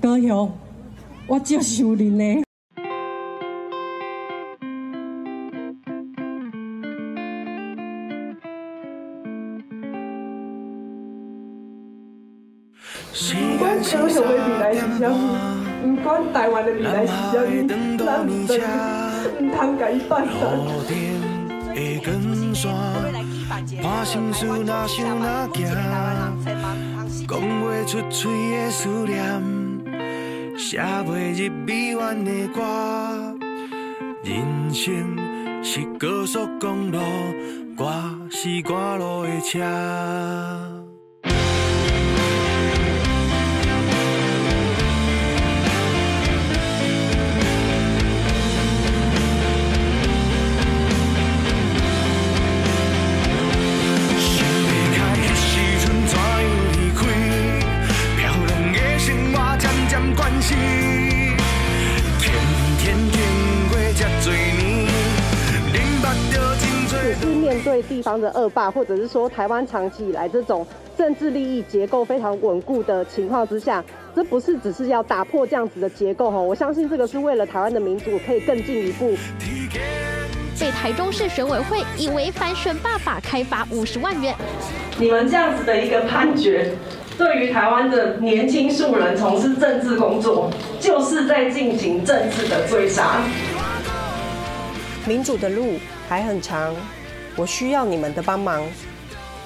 高雄，我接受你呢。不管高雄的未来是啥物，不管台湾的未来是啥物，咱唔得，唔通甲伊放松。看心事哪想哪行，讲不出嘴的思念，写袂入鼻弯的歌。人生是高速公路，我是赶路的车。对地方的恶霸，或者是说台湾长期以来这种政治利益结构非常稳固的情况之下，这不是只是要打破这样子的结构哈，我相信这个是为了台湾的民主可以更进一步。被台中市选委会以违反选罢法开罚五十万元。你们这样子的一个判决，对于台湾的年轻素人从事政治工作，就是在进行政治的追杀。民主的路还很长。我需要你们的帮忙。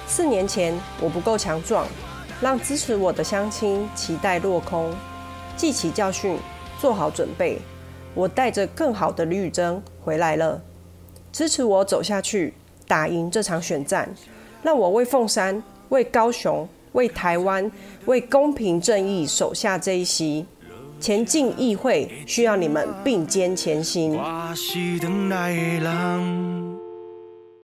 四年前我不够强壮，让支持我的乡亲期待落空。记起教训，做好准备，我带着更好的李宇珍回来了。支持我走下去，打赢这场选战。让我为凤山、为高雄、为台湾、为公平正义守下这一席。前进议会需要你们并肩前行。